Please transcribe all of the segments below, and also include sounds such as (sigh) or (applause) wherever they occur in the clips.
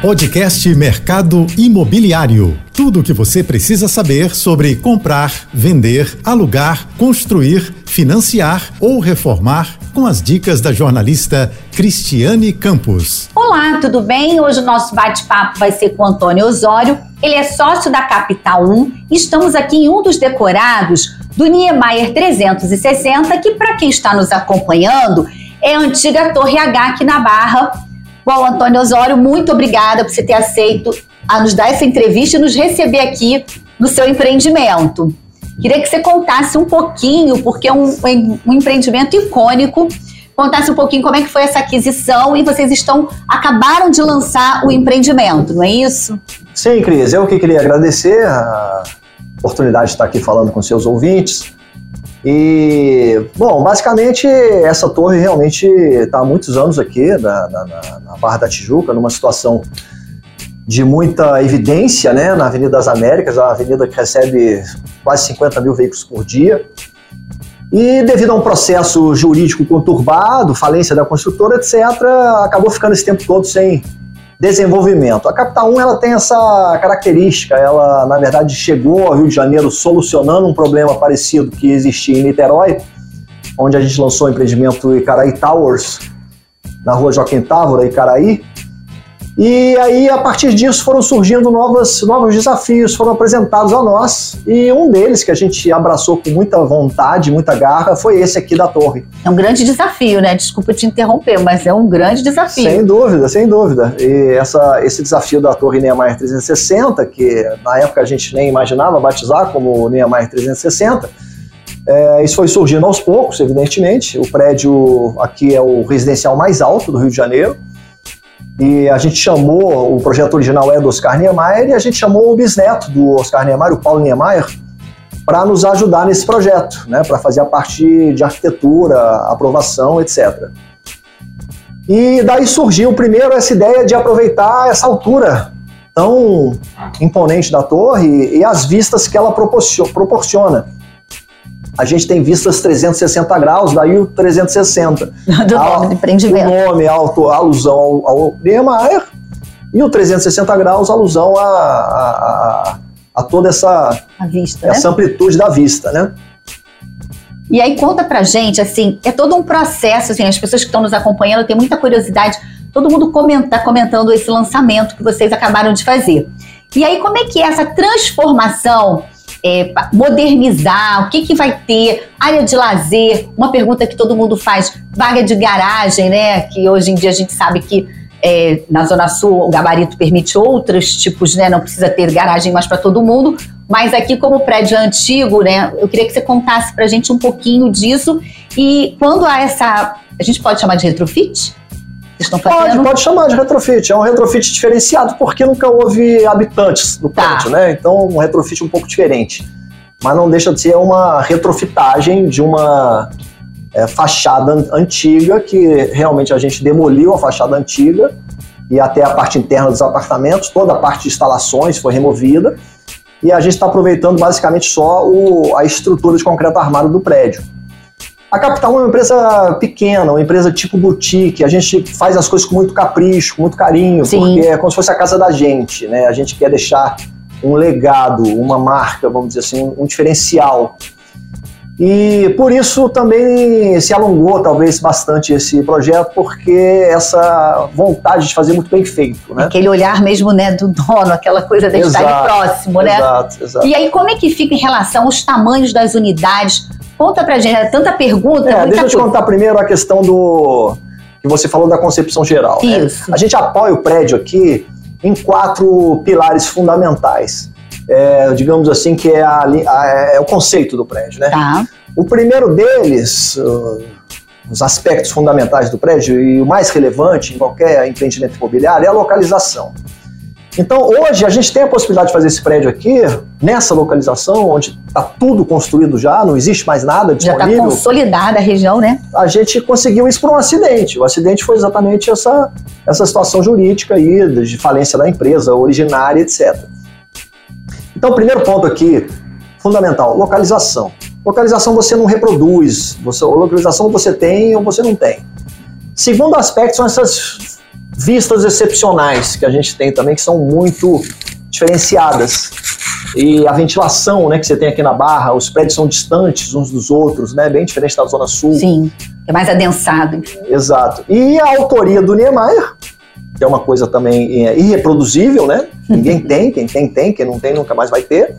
Podcast Mercado Imobiliário. Tudo o que você precisa saber sobre comprar, vender, alugar, construir, financiar ou reformar com as dicas da jornalista Cristiane Campos. Olá, tudo bem? Hoje o nosso bate-papo vai ser com Antônio Osório. Ele é sócio da Capital 1 e estamos aqui em um dos decorados do Niemeyer 360, que para quem está nos acompanhando é a antiga Torre H aqui na Barra, Bom, Antônio Osório, muito obrigada por você ter aceito a nos dar essa entrevista e nos receber aqui no seu empreendimento. Queria que você contasse um pouquinho, porque é um, um empreendimento icônico, contasse um pouquinho como é que foi essa aquisição e vocês estão acabaram de lançar o empreendimento, não é isso? Sim, Cris, eu que queria agradecer a oportunidade de estar aqui falando com seus ouvintes. E, bom, basicamente essa torre realmente está há muitos anos aqui na, na, na, Barra da Tijuca, numa situação de muita evidência, né, na Avenida das Américas, a avenida que recebe quase 50 mil veículos por dia. E devido a um processo jurídico conturbado, falência da construtora, etc., acabou ficando esse tempo todo sem desenvolvimento. A Capital 1 ela tem essa característica, ela na verdade chegou ao Rio de Janeiro solucionando um problema parecido que existia em Niterói, onde a gente lançou o empreendimento Icaraí Towers, na rua Joaquim Távora, Icaraí, e aí, a partir disso, foram surgindo novos, novos desafios, foram apresentados a nós, e um deles que a gente abraçou com muita vontade, muita garra, foi esse aqui da torre. É um grande desafio, né? Desculpa te interromper, mas é um grande desafio. Sem dúvida, sem dúvida. E essa, esse desafio da torre Niemeyer 360, que na época a gente nem imaginava batizar como Niemeyer 360, é, isso foi surgindo aos poucos, evidentemente. O prédio aqui é o residencial mais alto do Rio de Janeiro e a gente chamou, o projeto original é do Oscar Niemeyer, e a gente chamou o bisneto do Oscar Niemeyer, o Paulo Niemeyer, para nos ajudar nesse projeto, né, para fazer a parte de arquitetura, aprovação, etc. E daí surgiu primeiro essa ideia de aproveitar essa altura tão imponente da torre e as vistas que ela proporciona a gente tem vistas 360 graus, daí o 360. (laughs) Do nome do empreendimento. O nome, auto, alusão ao, Niemeyer, e o 360 graus, alusão a, a, a, a toda essa, a vista, essa né? amplitude da vista, né? E aí conta pra gente, assim, é todo um processo, assim, as pessoas que estão nos acompanhando têm muita curiosidade, todo mundo comenta, comentando esse lançamento que vocês acabaram de fazer. E aí como é que é essa transformação é, modernizar, o que, que vai ter, área de lazer, uma pergunta que todo mundo faz, vaga de garagem, né? Que hoje em dia a gente sabe que é, na Zona Sul o gabarito permite outros tipos, né? Não precisa ter garagem mais para todo mundo. Mas aqui, como prédio antigo, né? Eu queria que você contasse para a gente um pouquinho disso. E quando há essa. A gente pode chamar de retrofit? Estão fazendo? Pode, pode chamar de retrofit. É um retrofit diferenciado porque nunca houve habitantes no tá. prédio, né? Então, um retrofit um pouco diferente. Mas não deixa de ser uma retrofitagem de uma é, fachada antiga que realmente a gente demoliu a fachada antiga e até a parte interna dos apartamentos, toda a parte de instalações foi removida e a gente está aproveitando basicamente só o, a estrutura de concreto armado do prédio. A Capital é uma empresa pequena, uma empresa tipo boutique. A gente faz as coisas com muito capricho, com muito carinho, Sim. porque é como se fosse a casa da gente, né? A gente quer deixar um legado, uma marca, vamos dizer assim, um, diferencial. E por isso também se alongou talvez bastante esse projeto, porque essa vontade de fazer muito bem feito, né? Aquele olhar mesmo, né, do dono, aquela coisa de exato, estar próximo, né? Exato, exato. E aí como é que fica em relação aos tamanhos das unidades? Conta pra gente, é tanta pergunta. É, deixa eu te contar primeiro a questão do. que você falou da concepção geral. Né? Isso. Né? A gente apoia o prédio aqui em quatro pilares fundamentais. É, digamos assim, que é, a, a, é, o conceito do prédio, né? Tá. O primeiro deles, uh, os aspectos fundamentais do prédio e o mais relevante em qualquer empreendimento imobiliário é a localização. Então, hoje, a gente tem a possibilidade de fazer esse prédio aqui, nessa localização, onde está tudo construído já, não existe mais nada disponível. Já está consolidada a região, né? A gente conseguiu isso por um acidente. O acidente foi exatamente essa, essa situação jurídica aí, de falência da empresa originária, etc. Então, primeiro ponto aqui, fundamental, localização. Localização você não reproduz, você, localização você tem ou você não tem. Segundo aspecto são essas vistas excepcionais que a gente tem também, que são muito diferenciadas. E a ventilação né, que você tem aqui na Barra, os prédios são distantes uns dos outros, né, bem diferente da Zona Sul. Sim, é mais adensado. Exato. E a autoria do Niemeyer, que é uma coisa também é, irreproduzível, né? (laughs) Ninguém tem, quem tem, tem, quem não tem, nunca mais vai ter.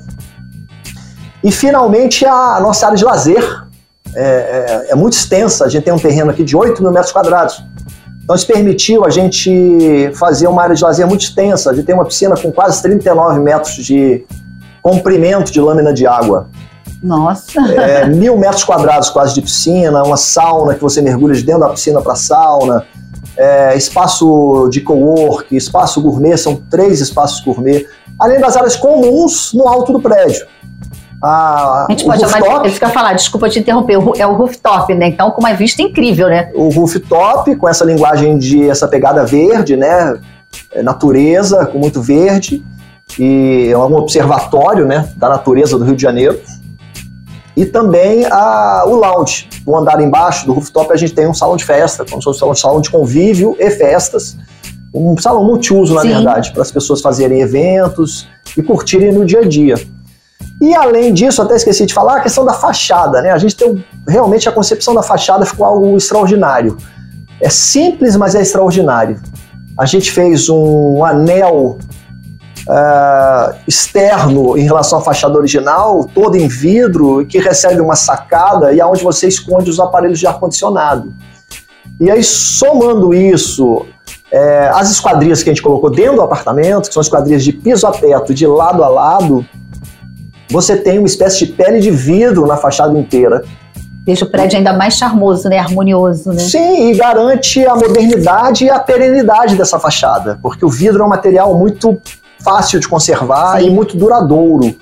E finalmente a nossa área de lazer é, é, é muito extensa, a gente tem um terreno aqui de 8 mil metros quadrados. Então isso permitiu a gente fazer uma área de lazer muito extensa. A gente tem uma piscina com quase 39 metros de comprimento de lâmina de água. Nossa! É, mil metros quadrados quase de piscina, uma sauna que você mergulha de dentro da piscina para a sauna, é, espaço de co-work, espaço gourmet, são três espaços gourmet, além das áreas comuns no alto do prédio. A, a gente pode rooftop, chamar, fica falar, desculpa te interromper, é o rooftop, né? Então, com uma vista incrível, né? O rooftop, com essa linguagem de essa pegada verde, né? É natureza, com muito verde, e é um observatório, né? Da natureza do Rio de Janeiro. E também a, o lounge. No andar embaixo do rooftop, a gente tem um salão de festa, como se fosse um salão de convívio e festas. Um salão multiuso, na Sim. verdade, para as pessoas fazerem eventos e curtirem no dia a dia. E além disso, até esqueci de falar, a questão da fachada, né? A gente tem realmente a concepção da fachada ficou algo extraordinário. É simples, mas é extraordinário. A gente fez um anel uh, externo em relação à fachada original, todo em vidro, que recebe uma sacada e aonde você esconde os aparelhos de ar-condicionado. E aí, somando isso, é, as esquadrias que a gente colocou dentro do apartamento, que são esquadrias de piso a teto, de lado a lado, você tem uma espécie de pele de vidro na fachada inteira. Deixa o prédio ainda mais charmoso, né? Harmonioso, né? Sim, e garante a modernidade e a perenidade dessa fachada, porque o vidro é um material muito fácil de conservar Sim. e muito duradouro.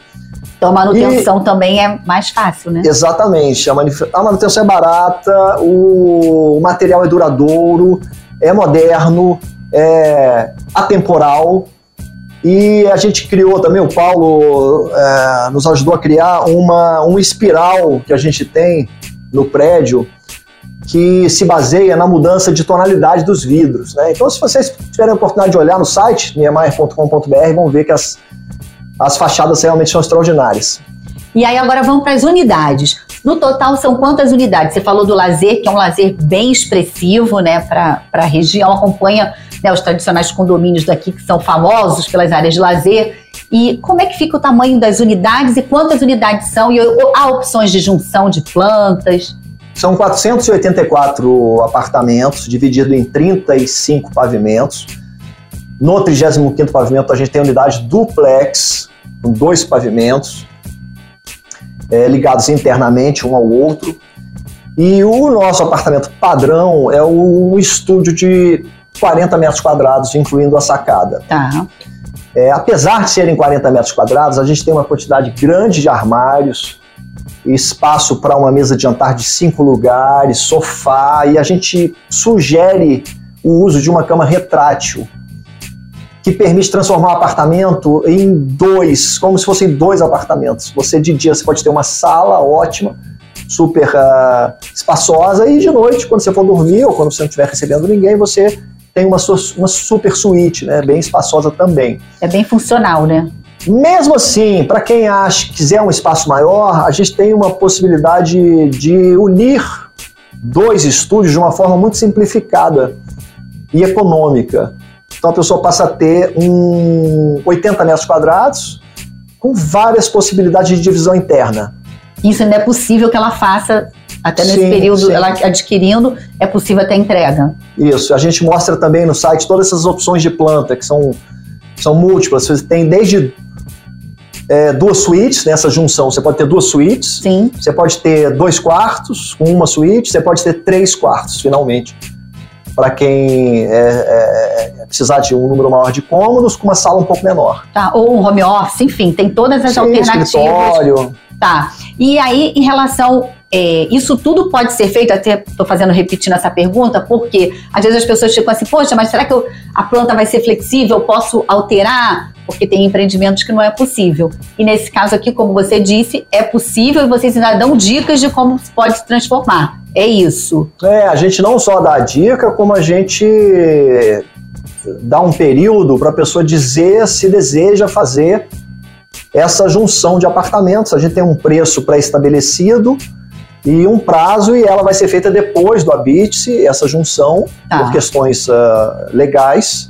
Então a manutenção e, também é mais fácil, né? Exatamente. A, a manutenção é barata, o, o material é duradouro, é moderno, é atemporal. E a gente criou também, o Paulo é, nos ajudou a criar uma, um espiral que a gente tem no prédio que se baseia na mudança de tonalidade dos vidros. Né? Então, se vocês tiverem a oportunidade de olhar no site, niemeyer.com.br, vão ver que as, as fachadas realmente são extraordinárias. E aí agora vamos para as unidades. No total são quantas unidades? Você falou do lazer, que é um lazer bem expressivo né, para a região, acompanha né, os tradicionais condomínios daqui que são famosos pelas áreas de lazer. E como é que fica o tamanho das unidades e quantas unidades são? E há opções de junção de plantas? São 484 apartamentos, dividido em 35 pavimentos. No 35º pavimento, a gente tem unidade duplex, com dois pavimentos, é, ligados internamente um ao outro. E o nosso apartamento padrão é um estúdio de 40 metros quadrados, incluindo a sacada. Tá. É, apesar de serem 40 metros quadrados, a gente tem uma quantidade grande de armários, espaço para uma mesa de jantar de cinco lugares, sofá, e a gente sugere o uso de uma cama retrátil, que permite transformar o apartamento em dois, como se fossem dois apartamentos. Você de dia você pode ter uma sala ótima, super uh, espaçosa, e de noite, quando você for dormir ou quando você não estiver recebendo ninguém, você tem uma, uma super suíte, né, bem espaçosa também. É bem funcional, né? Mesmo assim, para quem acha quiser um espaço maior, a gente tem uma possibilidade de unir dois estúdios de uma forma muito simplificada e econômica. Então a pessoa passa a ter um 80 metros quadrados com várias possibilidades de divisão interna. Isso ainda é possível que ela faça até nesse sim, período, sim. ela adquirindo, é possível até entrega. Isso, a gente mostra também no site todas essas opções de planta, que são, são múltiplas. Você tem desde é, duas suítes nessa junção. Você pode ter duas suítes. Sim. Você pode ter dois quartos com uma suíte. Você pode ter três quartos, finalmente. Para quem é, é, é, precisar de um número maior de cômodos, com uma sala um pouco menor. Tá, ou um home office, enfim, tem todas as Sim, alternativas. Escritório. Tá. E aí, em relação é, isso tudo pode ser feito, até estou fazendo repetindo essa pergunta, porque às vezes as pessoas ficam assim, poxa, mas será que eu, a planta vai ser flexível? Posso alterar? Porque tem empreendimentos que não é possível. E nesse caso aqui, como você disse, é possível e vocês ainda dão dicas de como pode se transformar. É isso. É, a gente não só dá dica, como a gente dar um período para a pessoa dizer se deseja fazer essa junção de apartamentos. A gente tem um preço pré-estabelecido e um prazo e ela vai ser feita depois do habite, essa junção, tá. por questões uh, legais.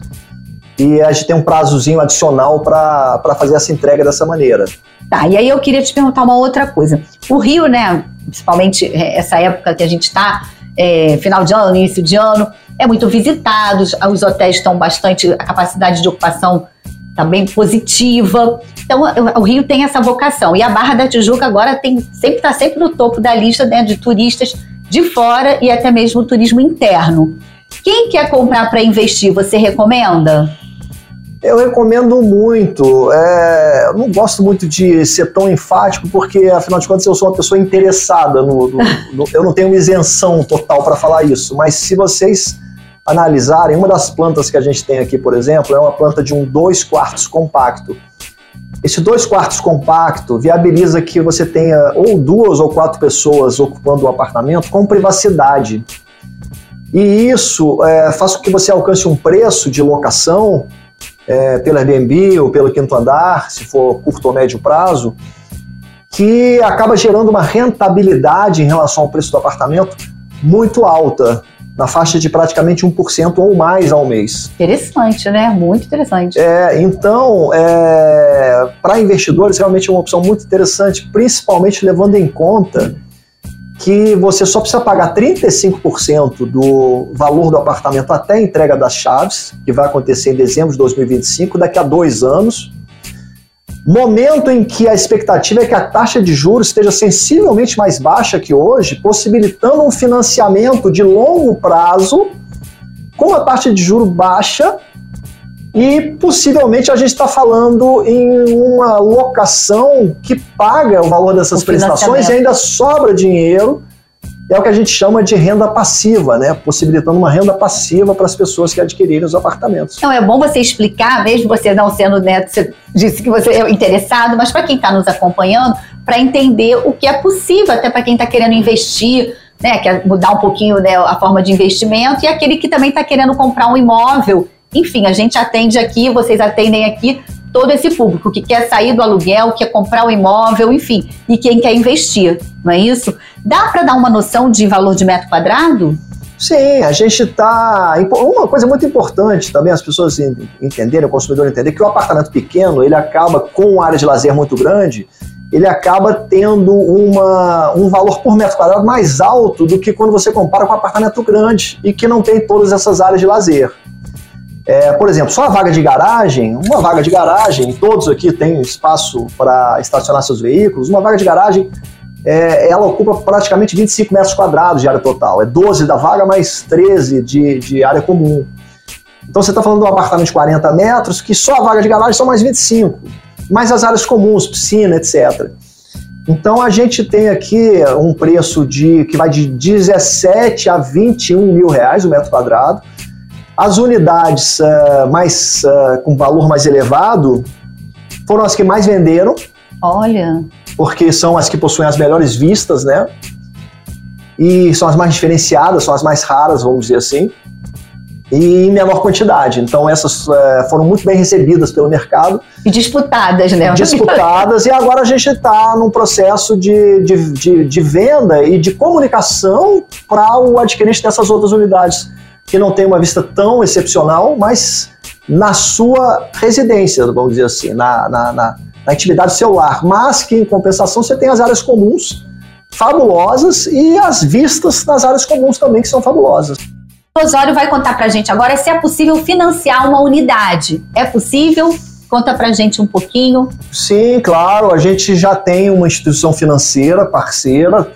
E a gente tem um prazozinho adicional para fazer essa entrega dessa maneira. Tá, e aí eu queria te perguntar uma outra coisa. O Rio, né, principalmente é, essa época que a gente está, é, final de ano, início de ano, é muito visitado, os hotéis estão bastante, a capacidade de ocupação bem positiva. Então, o Rio tem essa vocação. E a Barra da Tijuca agora tem sempre está sempre no topo da lista né, de turistas de fora e até mesmo turismo interno. Quem quer comprar para investir, você recomenda? Eu recomendo muito. É, eu não gosto muito de ser tão enfático, porque, afinal de contas, eu sou uma pessoa interessada. No, no, no eu não tenho isenção total para falar isso. Mas se vocês analisarem, uma das plantas que a gente tem aqui, por exemplo, é uma planta de um 2 quartos compacto. Esse 2 quartos compacto viabiliza que você tenha ou duas ou quatro pessoas ocupando o apartamento com privacidade. E isso é, faz com que você alcance um preço de locação é, pelo Airbnb ou pelo quinto andar, se for curto ou médio prazo, que acaba gerando uma rentabilidade em relação ao preço do apartamento muito alta, na faixa de praticamente 1% ou mais ao mês. Interessante, né? Muito interessante. É, então, é, para investidores, realmente é uma opção muito interessante, principalmente levando em conta que você só precisa pagar 35% do valor do apartamento até a entrega das chaves, que vai acontecer em dezembro de 2025, daqui a dois anos. Momento em que a expectativa é que a taxa de juros esteja sensivelmente mais baixa que hoje, possibilitando um financiamento de longo prazo com a taxa de juros baixa e possivelmente a gente está falando em uma locação que paga o valor dessas o prestações e ainda sobra dinheiro. É o que a gente chama de renda passiva, né? Possibilitando uma renda passiva para as pessoas que adquirirem os apartamentos. Então é bom você explicar, mesmo você não sendo, né? Você disse que você é interessado, mas para quem está nos acompanhando, para entender o que é possível, até para quem está querendo investir, né? Quer mudar um pouquinho né, a forma de investimento, e aquele que também está querendo comprar um imóvel enfim, a gente atende aqui, vocês atendem aqui todo esse público que quer sair do aluguel, quer comprar o um imóvel, enfim, e quem quer investir, não é isso? Dá para dar uma noção de valor de metro quadrado? Sim, a gente está. Uma coisa muito importante também as pessoas entenderem, o consumidor entender, que o apartamento pequeno ele acaba com área de lazer muito grande, ele acaba tendo uma, um valor por metro quadrado mais alto do que quando você compara com um apartamento grande e que não tem todas essas áreas de lazer. É, por exemplo, só a vaga de garagem, uma vaga de garagem, todos aqui têm espaço para estacionar seus veículos, uma vaga de garagem, é, ela ocupa praticamente 25 metros quadrados de área total. É 12 da vaga mais 13 de, de área comum. Então você está falando de um apartamento de 40 metros, que só a vaga de garagem são mais 25, mais as áreas comuns, piscina, etc. Então a gente tem aqui um preço de que vai de 17 a 21 mil reais o metro quadrado. As unidades uh, mais uh, com valor mais elevado foram as que mais venderam. Olha. Porque são as que possuem as melhores vistas, né? E são as mais diferenciadas, são as mais raras, vamos dizer assim. E em menor quantidade. Então, essas uh, foram muito bem recebidas pelo mercado. E disputadas, né? Disputadas. e agora a gente está num processo de, de, de, de venda e de comunicação para o adquirente dessas outras unidades que não tem uma vista tão excepcional, mas na sua residência, vamos dizer assim, na, na, na, na intimidade celular, mas que em compensação você tem as áreas comuns fabulosas e as vistas nas áreas comuns também que são fabulosas. O Osório vai contar pra gente agora se é possível financiar uma unidade. É possível? Conta pra gente um pouquinho. Sim, claro. A gente já tem uma instituição financeira parceira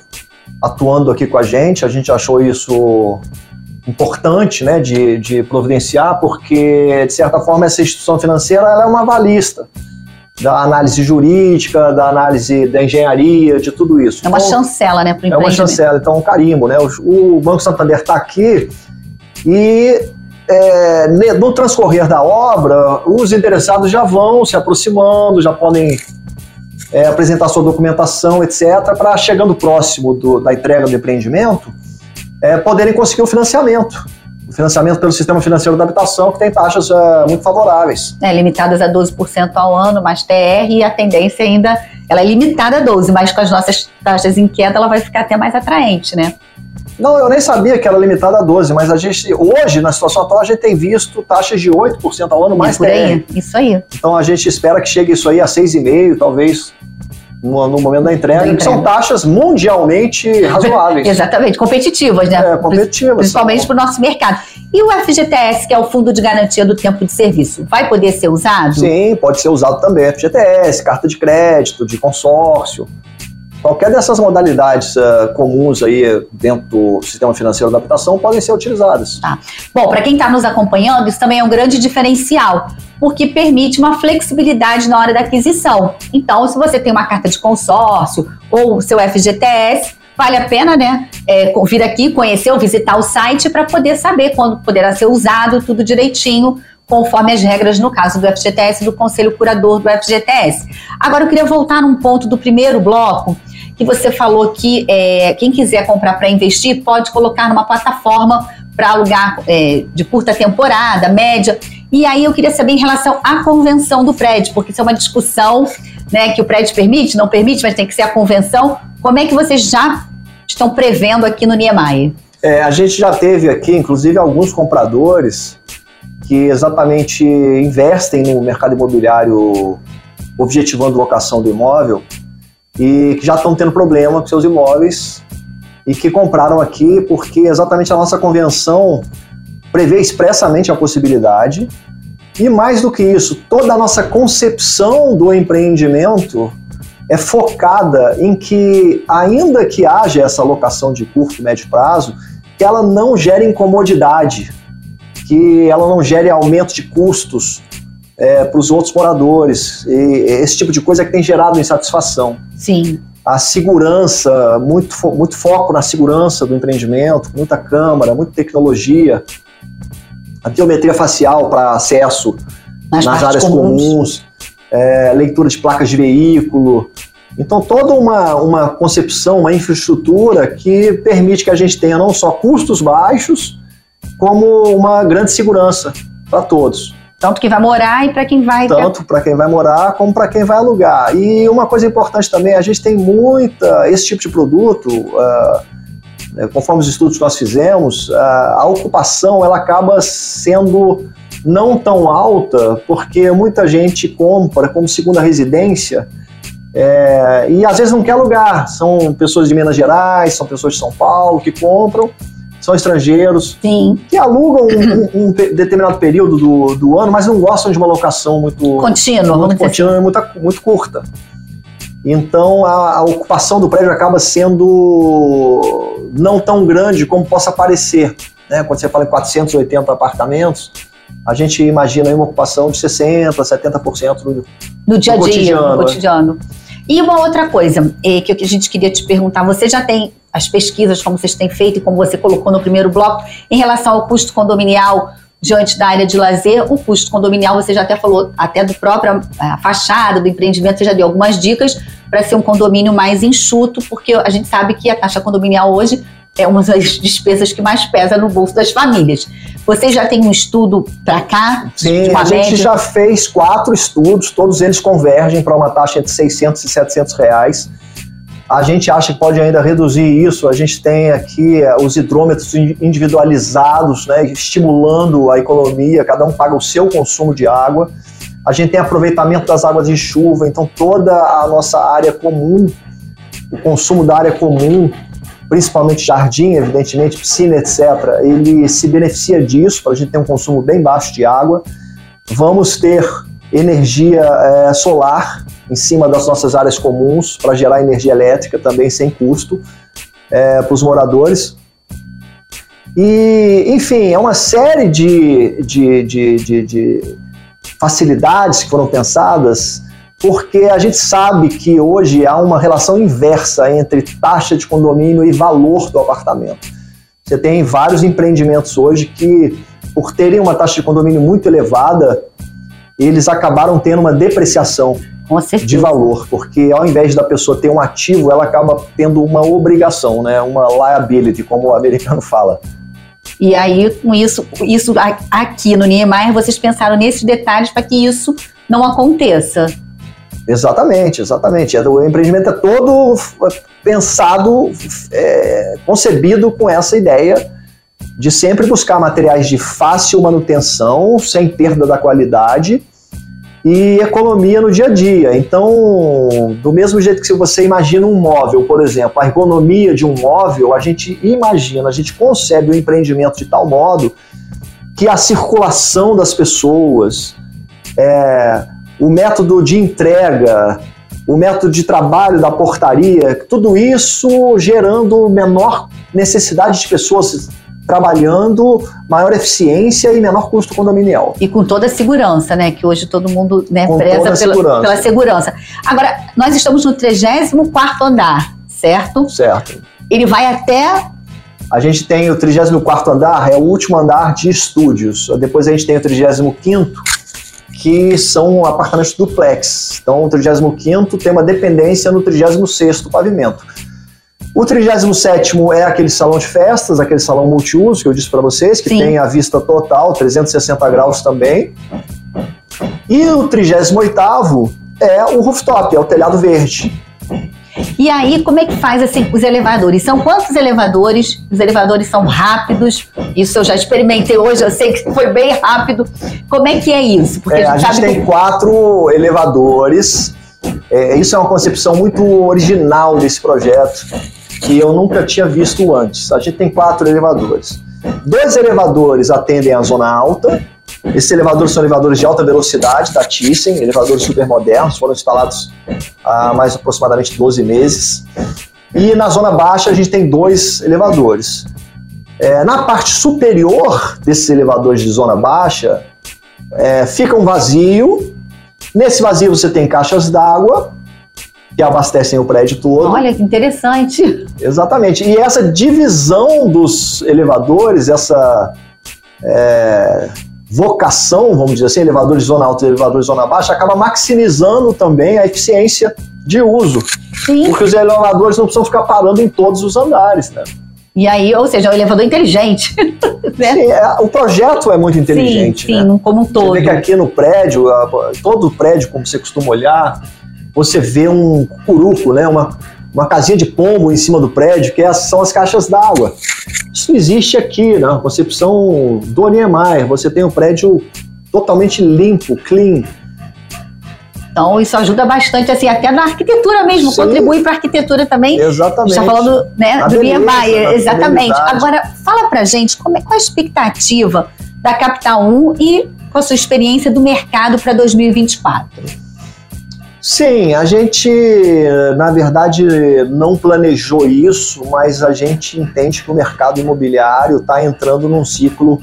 atuando aqui com a gente. A gente achou isso importante né, de, de providenciar, porque, de certa forma, essa instituição financeira é uma avalista da análise jurídica, da análise da engenharia, de tudo isso. É uma então, chancela, né, para o É uma chancela, então um carimbo, né? O, o Banco Santander está aqui e é, no transcorrer da obra, os interessados já vão se aproximando, já podem é, apresentar sua documentação, etc., para chegando próximo do, da entrega do empreendimento, é, poderem conseguir o financiamento. financiamento pelo sistema financeiro da habitação, que tem taxas uh, muito favoráveis. É, limitadas a 12% ao ano, mais TR, e a tendência ainda, ela é limitada a 12%, mas com as nossas taxas em queda, ela vai ficar até mais atraente, né? Não, eu nem sabia que era limitada a 12, mas a gente, hoje, na situação atual, a gente tem visto taxas de 8% ao ano mais por aí, Isso aí. Então a gente espera que chegue isso aí a 6,5%, talvez no, no momento da entrega, da entrega, que são taxas mundialmente (laughs) razoáveis. Exatamente, competitivas, né? É, competitivas. Principalmente para o nosso mercado. E o FGTS, que é o Fundo de Garantia do Tempo de Serviço, vai poder ser usado? Sim, pode ser usado também. FGTS, carta de crédito, de consórcio. Qualquer dessas modalidades uh, comuns aí dentro do sistema financeiro da habitação podem ser utilizadas. Tá. Bom, para quem está nos acompanhando, isso também é um grande diferencial, porque permite uma flexibilidade na hora da aquisição. Então, se você tem uma carta de consórcio ou seu FGTS, vale a pena, né, é, vir aqui, conhecer ou visitar o site para poder saber quando poderá ser usado, tudo direitinho, conforme as regras no caso do FGTS, do Conselho Curador do FGTS. Agora, eu queria voltar num ponto do primeiro bloco, que você falou que é, quem quiser comprar para investir pode colocar numa plataforma para alugar é, de curta temporada, média. E aí eu queria saber em relação à convenção do prédio, porque isso é uma discussão né, que o prédio permite, não permite, mas tem que ser a convenção. Como é que vocês já estão prevendo aqui no Niemeyer? É, a gente já teve aqui, inclusive, alguns compradores que exatamente investem no mercado imobiliário objetivando locação do imóvel e que já estão tendo problema com seus imóveis e que compraram aqui porque exatamente a nossa convenção prevê expressamente a possibilidade. E mais do que isso, toda a nossa concepção do empreendimento é focada em que, ainda que haja essa locação de curto e médio prazo, que ela não gere incomodidade, que ela não gere aumento de custos, é, para os outros moradores. E esse tipo de coisa que tem gerado insatisfação. Sim. A segurança, muito, fo muito foco na segurança do empreendimento, muita câmara, muita tecnologia, a biometria facial para acesso nas, nas áreas comuns, comuns é, leitura de placas de veículo. Então, toda uma, uma concepção, uma infraestrutura que permite que a gente tenha não só custos baixos, como uma grande segurança para todos. Tanto quem vai morar e para quem vai. Tanto para quem vai morar como para quem vai alugar. E uma coisa importante também, a gente tem muita. Esse tipo de produto, uh, conforme os estudos que nós fizemos, uh, a ocupação ela acaba sendo não tão alta, porque muita gente compra como segunda residência. É, e às vezes não quer alugar. São pessoas de Minas Gerais, são pessoas de São Paulo que compram são estrangeiros, Sim. que alugam um, um, determinado período do, do ano, mas não gostam de uma locação muito contínua, muito, contínua assim. muito, muito curta. Então a, a, ocupação do prédio acaba sendo não tão grande como possa parecer. Né? Quando você fala em 480 apartamentos, a gente imagina uma ocupação de 60%, 70% do, no dia a dia, no cotidiano. E uma outra coisa é, que a gente queria te perguntar: você já tem as pesquisas, como vocês têm feito e como você colocou no primeiro bloco, em relação ao custo condominial diante da área de lazer, o custo condominial, você já até falou, até do próprio a fachada, do empreendimento, você já deu algumas dicas para ser um condomínio mais enxuto, porque a gente sabe que a taxa condominial hoje é uma das (laughs) despesas que mais pesa no bolso das famílias. Você já tem um estudo para cá? Sim, a gente já fez quatro estudos, todos eles convergem para uma taxa entre 600 e 700 reais. A gente acha que pode ainda reduzir isso. A gente tem aqui eh, os hidrômetros individualizados, né, estimulando a economia, cada um paga o seu consumo de água. A gente tem aproveitamento das águas de chuva, então toda a nossa área comum, o consumo da área comum, principalmente jardim, evidentemente, piscina, etc., ele se beneficia disso, para a gente ter um consumo bem baixo de água. Vamos ter energia é, solar em cima das nossas áreas comuns para gerar energia elétrica também sem custo é, para os moradores. E, enfim, é uma série de, de, de, de, de facilidades que foram pensadas porque a gente sabe que hoje há uma relação inversa entre taxa de condomínio e valor do apartamento. Você tem vários empreendimentos hoje que, por terem uma taxa de condomínio muito elevada, eles acabaram tendo uma depreciação de valor, porque ao invés da pessoa ter um ativo, ela acaba tendo uma obrigação, né? uma liability, como o americano fala. E aí, com isso, isso aqui no Niemeyer, vocês pensaram nesses detalhes para que isso não aconteça. Exatamente, exatamente. É, o empreendimento é todo pensado, é, concebido com essa ideia de sempre buscar materiais de fácil manutenção, sem perda da qualidade e economia no dia a dia. Então, do mesmo jeito que você imagina um móvel, por exemplo, a ergonomia de um móvel, a gente imagina, a gente concebe o empreendimento de tal modo que a circulação das pessoas, é, o método de entrega, o método de trabalho da portaria, tudo isso gerando menor necessidade de pessoas trabalhando maior eficiência e menor custo condominial. E com toda a segurança, né? Que hoje todo mundo né, com preza pela segurança. pela segurança. Agora, nós estamos no 34 andar, certo? Certo. Ele vai até a gente tem o 34 andar, é o último andar de estúdios. Depois a gente tem o 35 que são apartamentos duplex. Então, o 35 tem uma dependência no 36 pavimento. O 37 é aquele salão de festas, aquele salão multiuso que eu disse para vocês, que Sim. tem a vista total, 360 graus também. E o 38 é o rooftop, é o telhado verde. E aí, como é que faz assim os elevadores? São quantos elevadores? Os elevadores são rápidos. Isso eu já experimentei hoje, eu sei que foi bem rápido. Como é que é isso? Porque é, a gente, a gente tem que... quatro elevadores. É, isso é uma concepção muito original desse projeto que eu nunca tinha visto antes. A gente tem quatro elevadores. Dois elevadores atendem à zona alta. Esses elevadores são elevadores de alta velocidade da Thyssen, elevadores super modernos, foram instalados há mais aproximadamente 12 meses. E na zona baixa a gente tem dois elevadores. É, na parte superior desses elevadores de zona baixa, é, fica um vazio. Nesse vazio você tem caixas d'água que abastecem o prédio todo. Olha que interessante. Exatamente. E essa divisão dos elevadores, essa é, vocação, vamos dizer assim, elevadores zona alta e elevadores zona baixa, acaba maximizando também a eficiência de uso. Sim. Porque os elevadores não precisam ficar parando em todos os andares, né? E aí, ou seja, é um elevador inteligente. (laughs) né? Sim, é, o projeto é muito inteligente. Sim, sim né? como um todo. Você vê que aqui no prédio, todo prédio, como você costuma olhar, você vê um curuco, né? Uma, uma casinha de pombo em cima do prédio, que é, são as caixas d'água. Isso existe aqui, na né? concepção do Niemeyer. Você tem um prédio totalmente limpo, clean. Então, isso ajuda bastante, assim, até na arquitetura mesmo, Sim. contribui para a arquitetura também. Exatamente. Está falando né, do Niemeyer, exatamente. Agora, fala para gente como é, qual a expectativa da Capital 1 e com a sua experiência do mercado para 2024. Sim, a gente, na verdade, não planejou isso, mas a gente entende que o mercado imobiliário está entrando num ciclo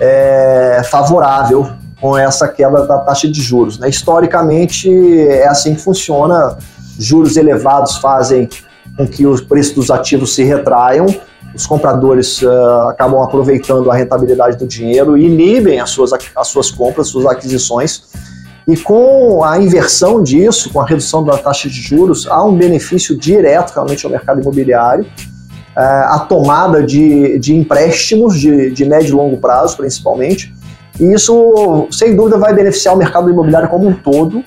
é, favorável com essa queda da taxa de juros. Né? Historicamente, é assim que funciona. Juros elevados fazem com que o preço dos ativos se retraiam, os compradores uh, acabam aproveitando a rentabilidade do dinheiro e inibem as suas, as suas compras, suas aquisições e com a inversão disso, com a redução da taxa de juros, há um benefício direto realmente ao mercado imobiliário. É, a tomada de, de empréstimos de, de médio e longo prazo, principalmente. E isso, sem dúvida, vai beneficiar o mercado imobiliário como um todo.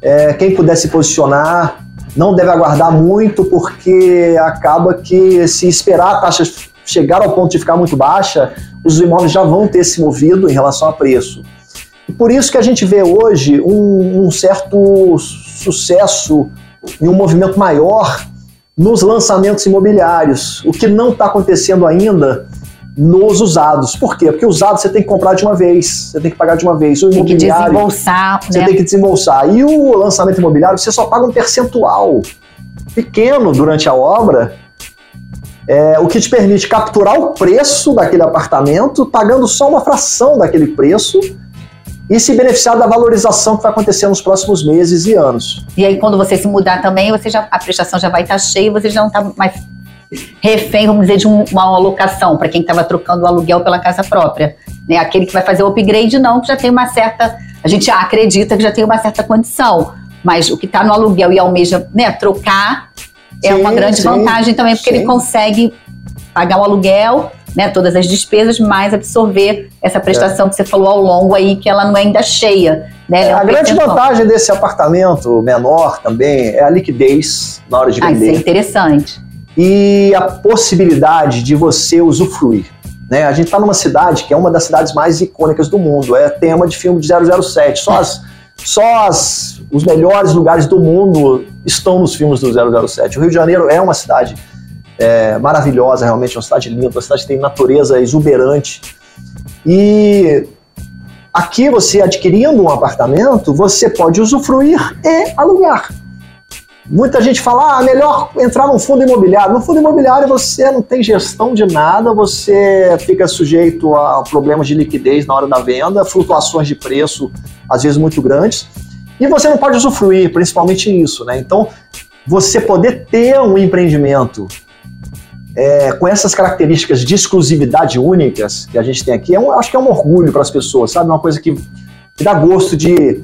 É, quem puder se posicionar não deve aguardar muito, porque acaba que se esperar a taxa chegar ao ponto de ficar muito baixa, os imóveis já vão ter se movido em relação a preço. E por isso que a gente vê hoje um, um certo sucesso e um movimento maior nos lançamentos imobiliários, o que não está acontecendo ainda nos usados. Por quê? Porque usados você tem que comprar de uma vez, você tem que pagar de uma vez. O tem que desembolsar. Você né? tem que desembolsar. E o lançamento imobiliário, você só paga um percentual pequeno durante a obra, é, o que te permite capturar o preço daquele apartamento, pagando só uma fração daquele preço e se beneficiar da valorização que vai acontecer nos próximos meses e anos. E aí, quando você se mudar também, você já, a prestação já vai estar cheia e você já não está mais refém, vamos dizer, de um, uma alocação para quem estava trocando o aluguel pela casa própria. Né? Aquele que vai fazer o upgrade, não, que já tem uma certa. A gente acredita que já tem uma certa condição. Mas o que está no aluguel e almeja né, trocar é sim, uma grande sim, vantagem também, porque sim. ele consegue pagar o aluguel né, todas as despesas, mais absorver essa prestação é. que você falou ao longo aí, que ela não é ainda cheia. Né, é, a grande vantagem desse apartamento menor também é a liquidez na hora de vender. Ah, isso é interessante. E a possibilidade de você usufruir. Né? A gente está numa cidade que é uma das cidades mais icônicas do mundo, é tema de filme de 007. Só, as, só as, os melhores lugares do mundo estão nos filmes do 007. O Rio de Janeiro é uma cidade é, maravilhosa, realmente, uma cidade linda, uma cidade que tem natureza exuberante. E aqui você adquirindo um apartamento, você pode usufruir e alugar. Muita gente fala, ah, melhor entrar num fundo imobiliário. No fundo imobiliário você não tem gestão de nada, você fica sujeito a problemas de liquidez na hora da venda, flutuações de preço às vezes muito grandes, e você não pode usufruir, principalmente isso, né? Então, você poder ter um empreendimento é, com essas características de exclusividade únicas que a gente tem aqui, é um, acho que é um orgulho para as pessoas, sabe? Uma coisa que, que dá gosto de,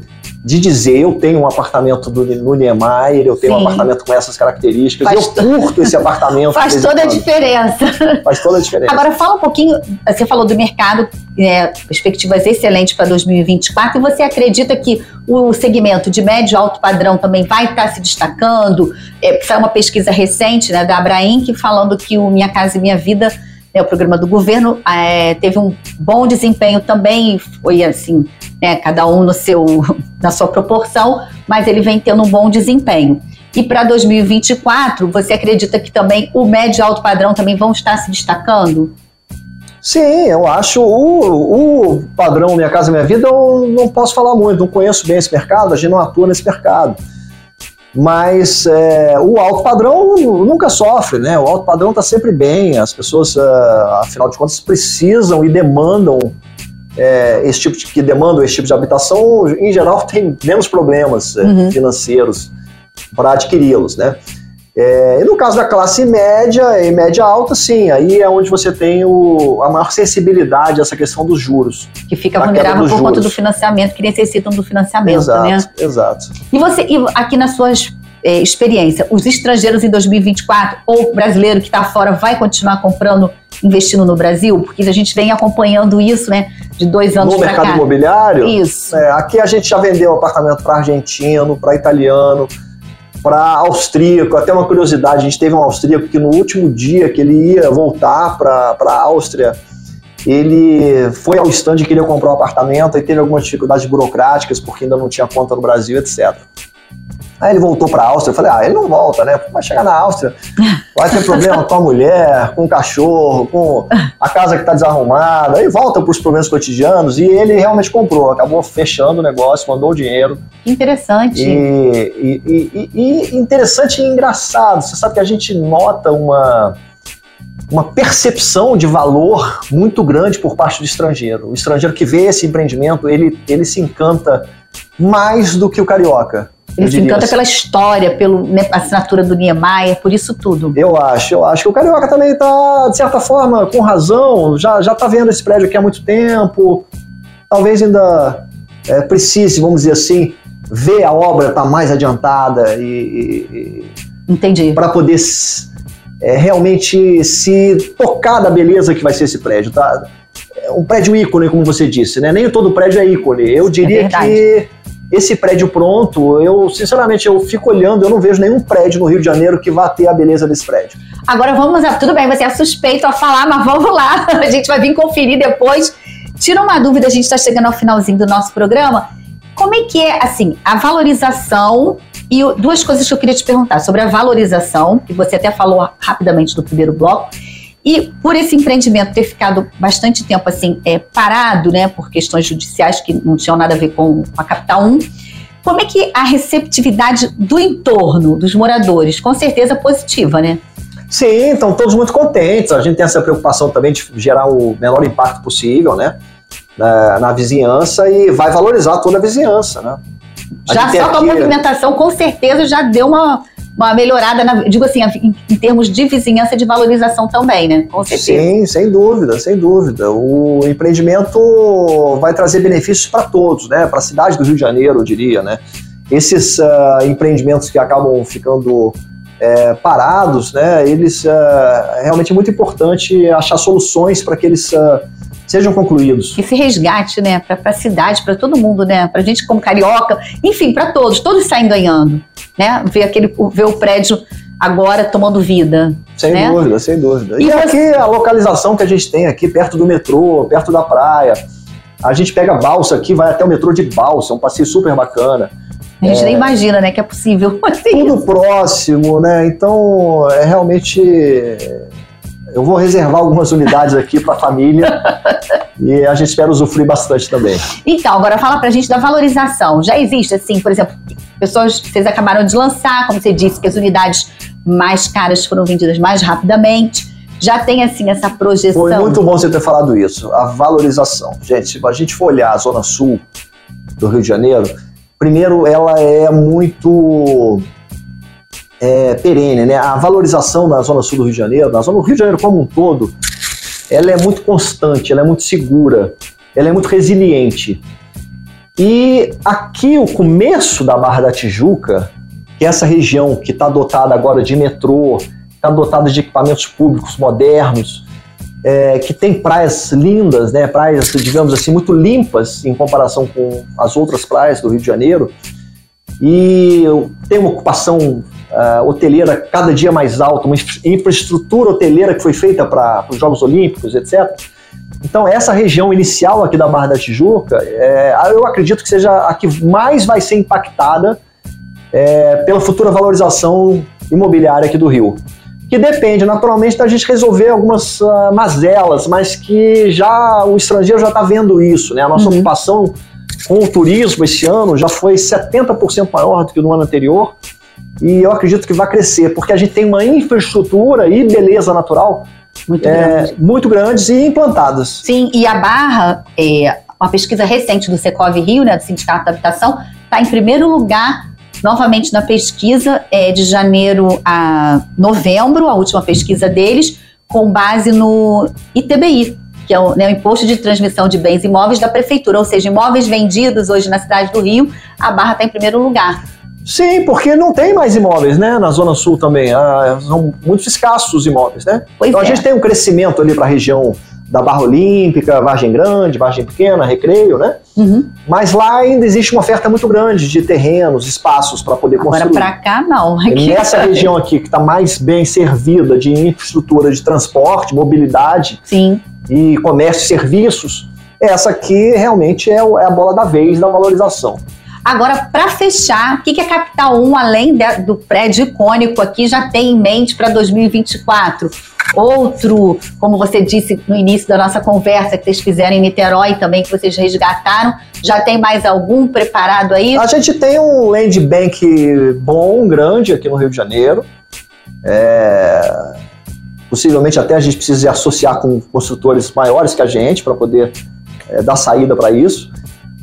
de dizer, eu tenho um apartamento do, no Niemeyer, eu tenho Sim. um apartamento com essas características, Faz eu curto esse apartamento. (laughs) Faz toda a diferença. Faz toda a diferença. Agora fala um pouquinho, você falou do mercado, né, perspectivas excelentes para 2024, e você acredita que o segmento de médio e alto padrão também vai estar se destacando? É, saiu uma pesquisa recente né, da Abrainc falando que o Minha Casa e Minha Vida né, o programa do governo é, teve um bom desempenho também, foi assim, né, cada um no seu, (laughs) na sua proporção, mas ele vem tendo um bom desempenho. E para 2024, você acredita que também o médio e alto padrão também vão estar se destacando? Sim, eu acho o, o padrão Minha Casa Minha Vida, eu não posso falar muito, não conheço bem esse mercado, a gente não atua nesse mercado mas é, o alto padrão nunca sofre, né? O alto padrão está sempre bem, as pessoas, uh, afinal de contas, precisam e demandam é, esse tipo de, que demandam esse tipo de habitação, em geral, tem menos problemas é, uhum. financeiros para adquiri-los, né? É, e no caso da classe média e média alta, sim, aí é onde você tem o, a maior sensibilidade a essa questão dos juros. Que fica vulnerável por juros. conta do financiamento, que necessitam do financiamento, exato, né? Exato. E você, e aqui nas suas é, experiência, os estrangeiros em 2024 ou o brasileiro que está fora vai continuar comprando, investindo no Brasil? Porque a gente vem acompanhando isso, né, de dois anos para cá. No mercado imobiliário? Isso. É, aqui a gente já vendeu apartamento para argentino, para italiano, para austríaco. Até uma curiosidade, a gente teve um austríaco que no último dia que ele ia voltar para a Áustria, ele foi ao stand e queria comprar um apartamento e teve algumas dificuldades burocráticas porque ainda não tinha conta no Brasil, etc. Aí ele voltou para a Áustria. Eu falei, ah, ele não volta, né? Vai chegar na Áustria, vai ter problema com a mulher, com o cachorro, com a casa que está desarrumada. Aí volta para os problemas cotidianos e ele realmente comprou. Acabou fechando o negócio, mandou o dinheiro. Interessante. E, e, e, e interessante e engraçado. Você sabe que a gente nota uma uma percepção de valor muito grande por parte do estrangeiro. O estrangeiro que vê esse empreendimento, ele, ele se encanta mais do que o carioca. Ele se encanta assim. pela história, pela né, assinatura do Niemeyer, por isso tudo. Eu acho, eu acho que o Carioca também está, de certa forma, com razão, já, já tá vendo esse prédio aqui há muito tempo, talvez ainda é, precise, vamos dizer assim, ver a obra estar tá mais adiantada e... e Entendi. Para poder é, realmente se tocar da beleza que vai ser esse prédio, tá? É um prédio ícone, como você disse, né? Nem todo prédio é ícone. Eu diria é que esse prédio pronto, eu sinceramente eu fico olhando, eu não vejo nenhum prédio no Rio de Janeiro que vá ter a beleza desse prédio. Agora vamos, tudo bem, você é suspeito a falar, mas vamos lá, (laughs) a gente vai vir conferir depois. Tira uma dúvida, a gente está chegando ao finalzinho do nosso programa. Como é que é, assim, a valorização e duas coisas que eu queria te perguntar sobre a valorização, que você até falou rapidamente no primeiro bloco, e por esse empreendimento ter ficado bastante tempo assim é, parado, né, por questões judiciais que não tinham nada a ver com a Capital 1, como é que a receptividade do entorno, dos moradores, com certeza positiva, né? Sim, estão todos muito contentes. A gente tem essa preocupação também de gerar o menor impacto possível, né? Na, na vizinhança e vai valorizar toda a vizinhança, né? A já só com a movimentação, com certeza, já deu uma, uma melhorada, na, digo assim, em, em, termos de vizinhança de valorização também, né? Com certeza. Sim, sem dúvida, sem dúvida. O empreendimento vai trazer benefícios para todos, né? Para a cidade do Rio de Janeiro, eu diria, né? Esses uh, empreendimentos que acabam ficando é, parados, né? Eles é, realmente é muito importante achar soluções para que eles uh, sejam concluídos. Esse resgate, né, para a cidade, para todo mundo, né, para a gente como carioca, enfim, para todos, todos saem ganhando, né? Ver aquele, ver o prédio agora tomando vida. Sem né? dúvida, sem dúvida. E, e aqui a localização que a gente tem aqui, perto do metrô, perto da praia. A gente pega balsa aqui, vai até o metrô de balsa, um passeio super bacana. A gente é, nem imagina, né, que é possível. (laughs) Tudo próximo, né? Então, é realmente. Eu vou reservar algumas unidades aqui para a família (laughs) e a gente espera usufruir bastante também. Então, agora fala para a gente da valorização. Já existe, assim, por exemplo, pessoas que vocês acabaram de lançar, como você disse, que as unidades mais caras foram vendidas mais rapidamente. Já tem, assim, essa projeção. Foi muito bom você ter falado isso. A valorização. Gente, se a gente for olhar a Zona Sul do Rio de Janeiro, primeiro, ela é muito é, perene, né? A valorização na Zona Sul do Rio de Janeiro, na Zona do Rio de Janeiro como um todo, ela é muito constante, ela é muito segura, ela é muito resiliente. E aqui o começo da Barra da Tijuca, que é essa região que está dotada agora de metrô, está dotada de equipamentos públicos modernos, é, que tem praias lindas, né, praias, digamos assim, muito limpas em comparação com as outras praias do Rio de Janeiro, e tem uma ocupação uh, hoteleira cada dia mais alta, uma infraestrutura hoteleira que foi feita para os Jogos Olímpicos, etc. Então, essa região inicial aqui da Barra da Tijuca, é, eu acredito que seja a que mais vai ser impactada é, pela futura valorização imobiliária aqui do Rio. Que depende, naturalmente, da gente resolver algumas uh, mazelas, mas que já o estrangeiro já está vendo isso. Né? A nossa uhum. ocupação com o turismo esse ano já foi 70% maior do que no ano anterior. E eu acredito que vai crescer, porque a gente tem uma infraestrutura e beleza natural muito, é, grande. muito grandes e implantadas. Sim, e a Barra, é, uma pesquisa recente do Secov Rio, né, do Sindicato da Habitação, está em primeiro lugar novamente na pesquisa é, de janeiro a novembro, a última pesquisa deles, com base no ITBI, que é o, né, o, Imposto de Transmissão de Bens Imóveis da Prefeitura, ou seja, imóveis vendidos hoje na cidade do Rio, a Barra está em primeiro lugar. Sim, porque não tem mais imóveis, né? Na Zona Sul também. Ah, são muito escassos os imóveis, né? Pois então é. a gente tem um crescimento ali para a região da Barra Olímpica, Vargem Grande, Vargem Pequena, Recreio, né? Uhum. Mas lá ainda existe uma oferta muito grande de terrenos, espaços para poder Agora construir. Agora para cá não. Aqui Nessa região aqui que está mais bem servida de infraestrutura de transporte, mobilidade Sim. e comércio e serviços, essa aqui realmente é, é a bola da vez da valorização. Agora, para fechar, o que, que a Capital 1, além de, do prédio icônico aqui, já tem em mente para 2024? Outro, como você disse no início da nossa conversa, que vocês fizeram em Niterói também, que vocês resgataram, já tem mais algum preparado aí? A gente tem um land bank bom, grande aqui no Rio de Janeiro. É... Possivelmente até a gente precisa associar com construtores maiores que a gente para poder é, dar saída para isso.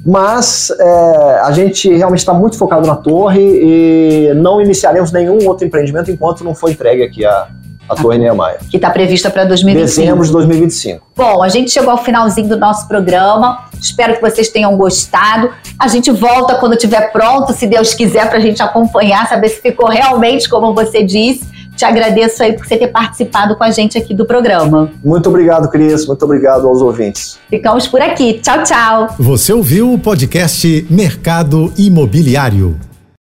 Mas é, a gente realmente está muito focado na torre e não iniciaremos nenhum outro empreendimento enquanto não for entregue aqui a, a Torre Niemeyer. Que está prevista para 2025. Dezembro de 2025. Bom, a gente chegou ao finalzinho do nosso programa. Espero que vocês tenham gostado. A gente volta quando estiver pronto, se Deus quiser, para a gente acompanhar, saber se ficou realmente como você disse. Te agradeço aí por você ter participado com a gente aqui do programa. Muito obrigado, Cris. Muito obrigado aos ouvintes. Ficamos por aqui. Tchau, tchau. Você ouviu o podcast Mercado Imobiliário.